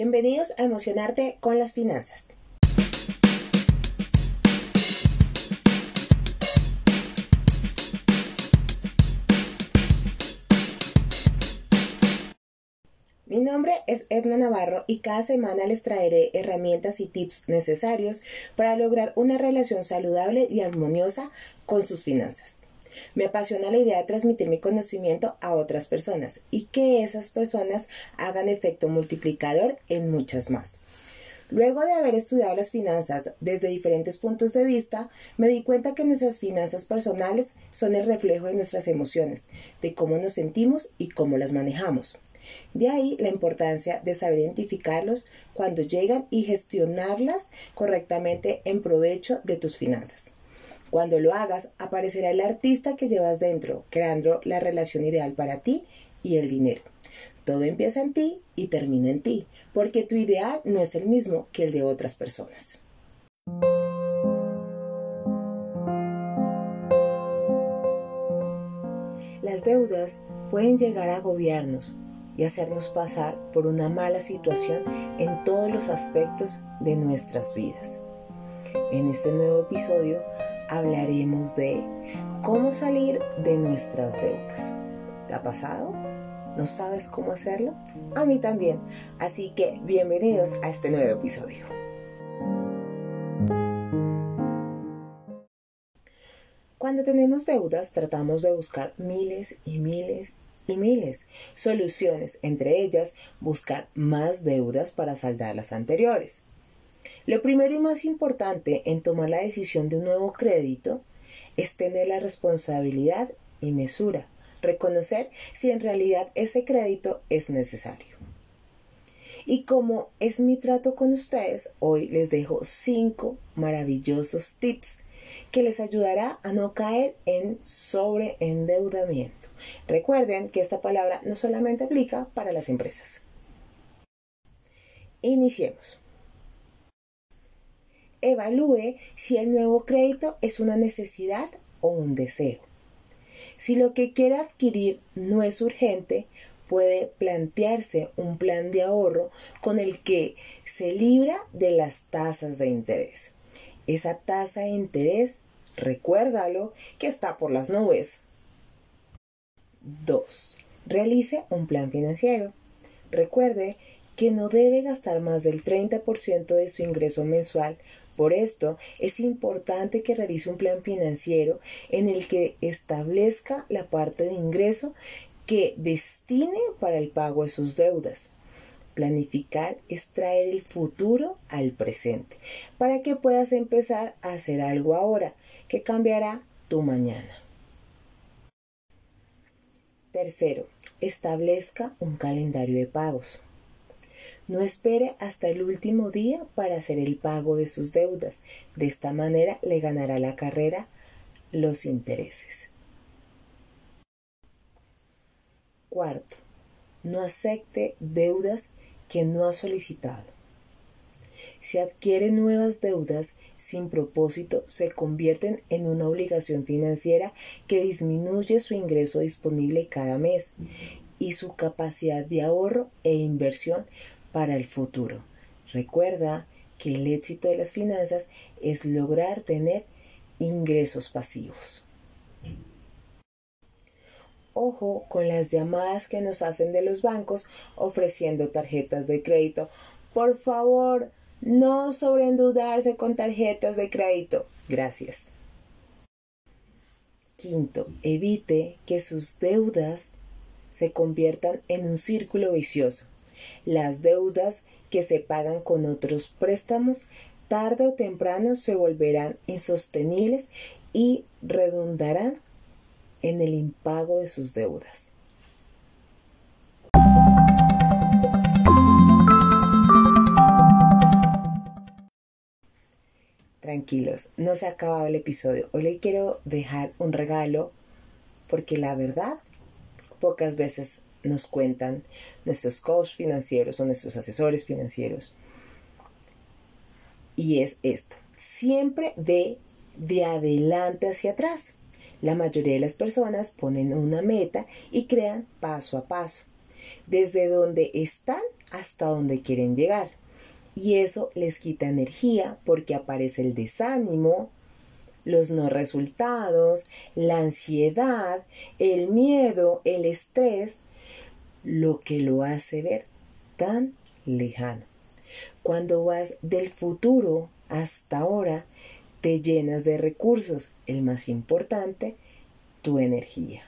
Bienvenidos a Emocionarte con las Finanzas. Mi nombre es Edna Navarro y cada semana les traeré herramientas y tips necesarios para lograr una relación saludable y armoniosa con sus finanzas. Me apasiona la idea de transmitir mi conocimiento a otras personas y que esas personas hagan efecto multiplicador en muchas más. Luego de haber estudiado las finanzas desde diferentes puntos de vista, me di cuenta que nuestras finanzas personales son el reflejo de nuestras emociones, de cómo nos sentimos y cómo las manejamos. De ahí la importancia de saber identificarlos cuando llegan y gestionarlas correctamente en provecho de tus finanzas. Cuando lo hagas, aparecerá el artista que llevas dentro, creando la relación ideal para ti y el dinero. Todo empieza en ti y termina en ti, porque tu ideal no es el mismo que el de otras personas. Las deudas pueden llegar a agobiarnos y hacernos pasar por una mala situación en todos los aspectos de nuestras vidas. En este nuevo episodio hablaremos de cómo salir de nuestras deudas. ¿Te ha pasado? ¿No sabes cómo hacerlo? A mí también. Así que bienvenidos a este nuevo episodio. Cuando tenemos deudas tratamos de buscar miles y miles y miles soluciones, entre ellas buscar más deudas para saldar las anteriores. Lo primero y más importante en tomar la decisión de un nuevo crédito es tener la responsabilidad y mesura, reconocer si en realidad ese crédito es necesario. Y como es mi trato con ustedes, hoy les dejo cinco maravillosos tips que les ayudará a no caer en sobreendeudamiento. Recuerden que esta palabra no solamente aplica para las empresas. Iniciemos. Evalúe si el nuevo crédito es una necesidad o un deseo. Si lo que quiere adquirir no es urgente, puede plantearse un plan de ahorro con el que se libra de las tasas de interés. Esa tasa de interés, recuérdalo, que está por las nubes. 2. Realice un plan financiero. Recuerde que no debe gastar más del 30% de su ingreso mensual por esto, es importante que realice un plan financiero en el que establezca la parte de ingreso que destine para el pago de sus deudas. Planificar es traer el futuro al presente, para que puedas empezar a hacer algo ahora que cambiará tu mañana. Tercero, establezca un calendario de pagos. No espere hasta el último día para hacer el pago de sus deudas. De esta manera le ganará la carrera los intereses. Cuarto, no acepte deudas que no ha solicitado. Si adquiere nuevas deudas sin propósito, se convierten en una obligación financiera que disminuye su ingreso disponible cada mes y su capacidad de ahorro e inversión para el futuro. Recuerda que el éxito de las finanzas es lograr tener ingresos pasivos. Ojo con las llamadas que nos hacen de los bancos ofreciendo tarjetas de crédito. Por favor, no sobreendeudarse con tarjetas de crédito. Gracias. Quinto, evite que sus deudas se conviertan en un círculo vicioso. Las deudas que se pagan con otros préstamos tarde o temprano se volverán insostenibles y redundarán en el impago de sus deudas. Tranquilos, no se ha acabado el episodio. Hoy le quiero dejar un regalo porque la verdad pocas veces nos cuentan nuestros coaches financieros o nuestros asesores financieros. Y es esto, siempre ve de adelante hacia atrás. La mayoría de las personas ponen una meta y crean paso a paso. Desde donde están hasta donde quieren llegar. Y eso les quita energía porque aparece el desánimo, los no resultados, la ansiedad, el miedo, el estrés, lo que lo hace ver tan lejano. Cuando vas del futuro hasta ahora, te llenas de recursos, el más importante, tu energía.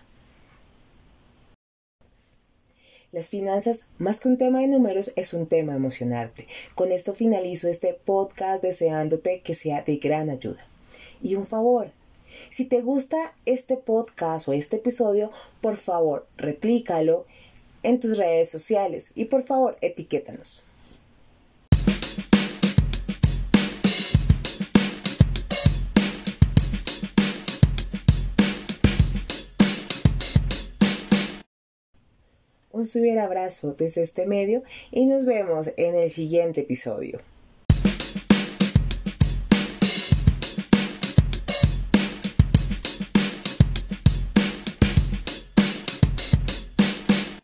Las finanzas, más que un tema de números, es un tema emocionarte. Con esto finalizo este podcast deseándote que sea de gran ayuda. Y un favor, si te gusta este podcast o este episodio, por favor, replícalo en tus redes sociales y por favor, etiquétanos. un super abrazo desde este medio y nos vemos en el siguiente episodio.